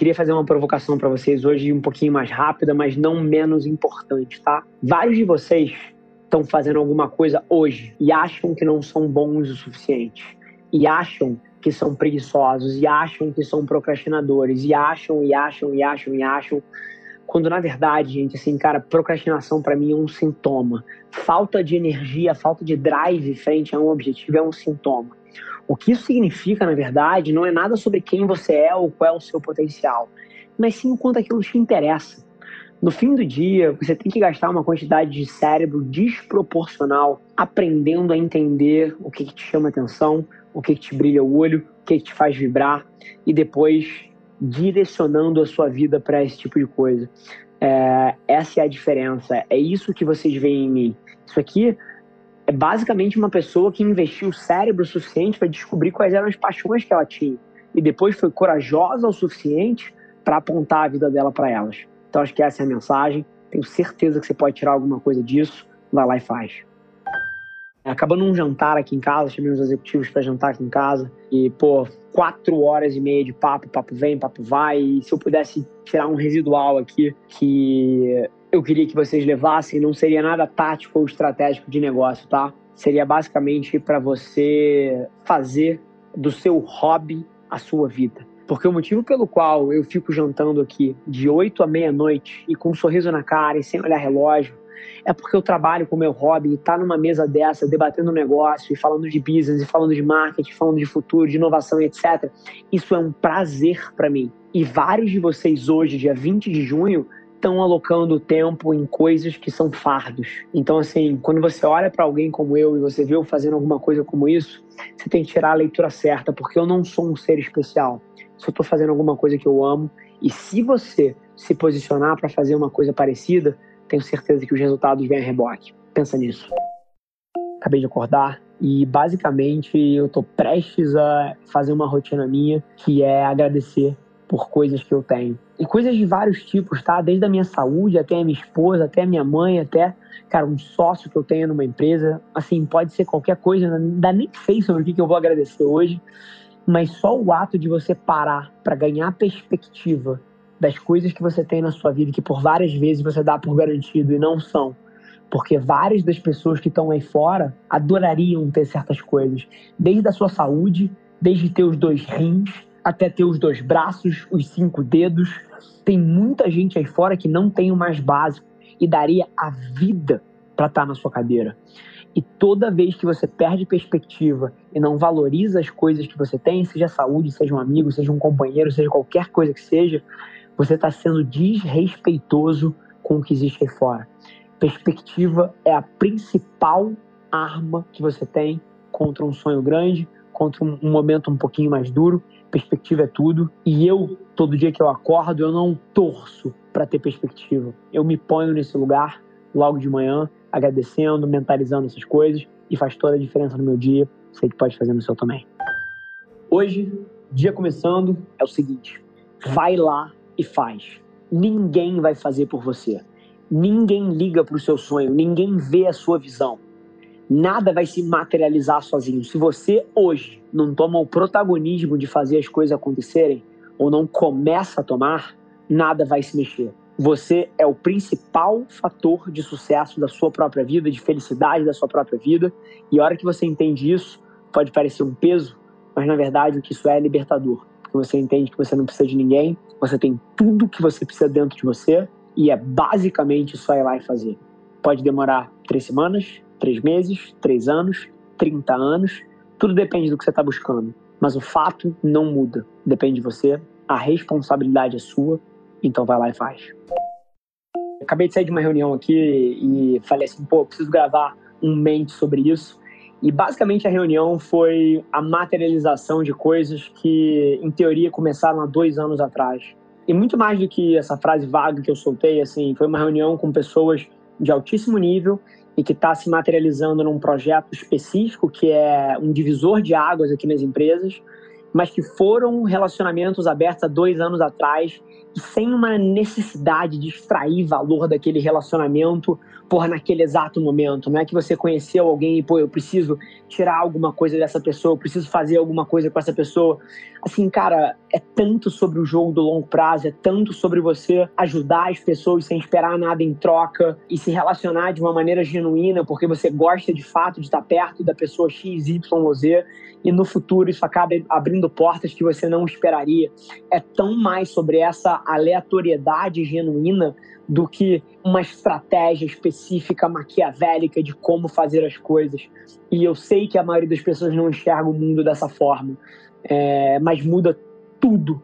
Queria fazer uma provocação para vocês hoje, um pouquinho mais rápida, mas não menos importante, tá? Vários de vocês estão fazendo alguma coisa hoje e acham que não são bons o suficiente. E acham que são preguiçosos, e acham que são procrastinadores, e acham, e acham, e acham, e acham. Quando na verdade, gente, assim, cara, procrastinação para mim é um sintoma. Falta de energia, falta de drive frente a um objetivo é um sintoma. O que isso significa, na verdade, não é nada sobre quem você é ou qual é o seu potencial, mas sim o quanto aquilo te interessa. No fim do dia, você tem que gastar uma quantidade de cérebro desproporcional aprendendo a entender o que, que te chama atenção, o que, que te brilha o olho, o que, que te faz vibrar e depois direcionando a sua vida para esse tipo de coisa. É, essa é a diferença. É isso que vocês veem em mim. Isso aqui é basicamente uma pessoa que investiu o cérebro suficiente para descobrir quais eram as paixões que ela tinha e depois foi corajosa o suficiente para apontar a vida dela para elas. Então acho que essa é a mensagem. Tenho certeza que você pode tirar alguma coisa disso. Vai lá e faz. Acabando um jantar aqui em casa, chamei os executivos para jantar aqui em casa e, pô, quatro horas e meia de papo, papo vem, papo vai. E se eu pudesse tirar um residual aqui que eu queria que vocês levassem não seria nada tático ou estratégico de negócio, tá? Seria basicamente para você fazer do seu hobby a sua vida. Porque o motivo pelo qual eu fico jantando aqui de 8 à meia-noite e com um sorriso na cara e sem olhar relógio é porque eu trabalho com meu hobby e tá numa mesa dessa, debatendo um negócio e falando de business, e falando de marketing, falando de futuro, de inovação etc. Isso é um prazer para mim. E vários de vocês hoje, dia 20 de junho, estão alocando tempo em coisas que são fardos. Então, assim, quando você olha para alguém como eu e você vê eu fazendo alguma coisa como isso, você tem que tirar a leitura certa, porque eu não sou um ser especial. Eu estou fazendo alguma coisa que eu amo, e se você se posicionar para fazer uma coisa parecida, tenho certeza que os resultados vêm a reboque. Pensa nisso. Acabei de acordar e basicamente eu estou prestes a fazer uma rotina minha que é agradecer por coisas que eu tenho. E coisas de vários tipos, tá? Desde a minha saúde até a minha esposa, até a minha mãe, até, cara, um sócio que eu tenho numa empresa. Assim, pode ser qualquer coisa, ainda nem sei sobre o que eu vou agradecer hoje, mas só o ato de você parar para ganhar perspectiva das coisas que você tem na sua vida, que por várias vezes você dá por garantido e não são. Porque várias das pessoas que estão aí fora adorariam ter certas coisas, desde a sua saúde, desde ter os dois rins, até ter os dois braços, os cinco dedos. Tem muita gente aí fora que não tem o mais básico e daria a vida para estar tá na sua cadeira. E toda vez que você perde perspectiva e não valoriza as coisas que você tem, seja saúde, seja um amigo, seja um companheiro, seja qualquer coisa que seja, você está sendo desrespeitoso com o que existe aí fora. Perspectiva é a principal arma que você tem contra um sonho grande, contra um momento um pouquinho mais duro perspectiva é tudo. E eu, todo dia que eu acordo, eu não torço para ter perspectiva. Eu me ponho nesse lugar logo de manhã, agradecendo, mentalizando essas coisas e faz toda a diferença no meu dia. Sei que pode fazer no seu também. Hoje, dia começando, é o seguinte: vai lá e faz. Ninguém vai fazer por você. Ninguém liga para o seu sonho, ninguém vê a sua visão. Nada vai se materializar sozinho. Se você hoje não toma o protagonismo de fazer as coisas acontecerem, ou não começa a tomar, nada vai se mexer. Você é o principal fator de sucesso da sua própria vida, de felicidade da sua própria vida. E a hora que você entende isso, pode parecer um peso, mas na verdade o que isso é é libertador. Porque você entende que você não precisa de ninguém, você tem tudo que você precisa dentro de você e é basicamente só ir lá e fazer. Pode demorar três semanas, três meses, três anos, 30 anos. Tudo depende do que você está buscando. Mas o fato não muda. Depende de você. A responsabilidade é sua. Então vai lá e faz. Acabei de sair de uma reunião aqui e falei assim, pô, preciso gravar um mente sobre isso. E basicamente a reunião foi a materialização de coisas que, em teoria, começaram há dois anos atrás. E muito mais do que essa frase vaga que eu soltei, assim, foi uma reunião com pessoas de altíssimo nível e que está se materializando num projeto específico que é um divisor de águas aqui nas empresas, mas que foram relacionamentos abertos há dois anos atrás e sem uma necessidade de extrair valor daquele relacionamento porra, naquele exato momento. Não é que você conheceu alguém e, pô, eu preciso tirar alguma coisa dessa pessoa, eu preciso fazer alguma coisa com essa pessoa. Assim, cara, é tanto sobre o jogo do longo prazo, é tanto sobre você ajudar as pessoas sem esperar nada em troca e se relacionar de uma maneira genuína, porque você gosta de fato de estar perto da pessoa X, Y Z, e no futuro isso acaba abrindo portas que você não esperaria. É tão mais sobre essa aleatoriedade genuína do que uma estratégia específica maquiavélica de como fazer as coisas. E eu sei que a maioria das pessoas não enxerga o mundo dessa forma, é, mas muda tudo,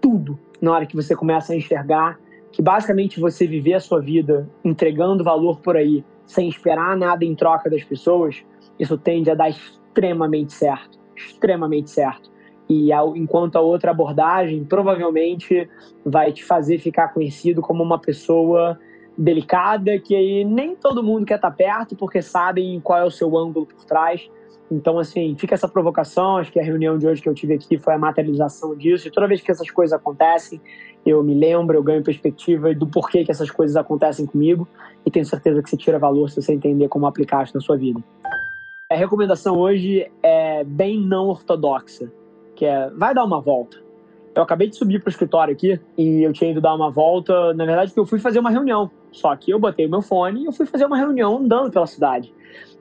tudo na hora que você começa a enxergar que basicamente você viver a sua vida entregando valor por aí, sem esperar nada em troca das pessoas, isso tende a dar extremamente certo, extremamente certo. E ao, enquanto a outra abordagem provavelmente vai te fazer ficar conhecido como uma pessoa delicada, que aí nem todo mundo quer estar perto porque sabem qual é o seu ângulo por trás. Então, assim, fica essa provocação. Acho que a reunião de hoje que eu tive aqui foi a materialização disso. E toda vez que essas coisas acontecem, eu me lembro, eu ganho perspectiva do porquê que essas coisas acontecem comigo. E tenho certeza que você tira valor se você entender como aplicar isso na sua vida. A recomendação hoje é bem não ortodoxa que é vai dar uma volta. Eu acabei de subir para o escritório aqui e eu tinha ido dar uma volta. Na verdade, eu fui fazer uma reunião. Só que eu botei o meu fone e eu fui fazer uma reunião andando pela cidade.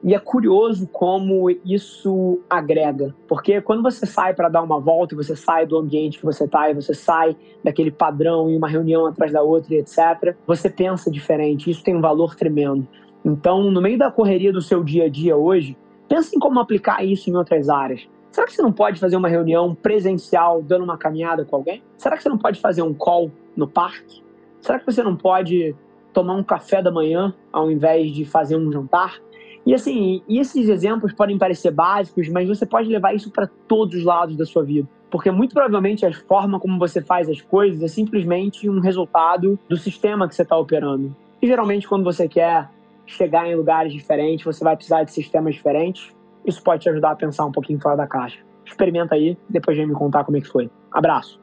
E é curioso como isso agrega, porque quando você sai para dar uma volta, e você sai do ambiente que você está, e você sai daquele padrão e uma reunião atrás da outra, etc., você pensa diferente. Isso tem um valor tremendo. Então, no meio da correria do seu dia a dia hoje, pense em como aplicar isso em outras áreas. Será que você não pode fazer uma reunião presencial dando uma caminhada com alguém? Será que você não pode fazer um call no parque? Será que você não pode tomar um café da manhã ao invés de fazer um jantar? E assim, esses exemplos podem parecer básicos, mas você pode levar isso para todos os lados da sua vida. Porque muito provavelmente a forma como você faz as coisas é simplesmente um resultado do sistema que você está operando. E geralmente, quando você quer chegar em lugares diferentes, você vai precisar de sistemas diferentes isso pode te ajudar a pensar um pouquinho fora da caixa. Experimenta aí, depois vem me contar como é que foi. Abraço!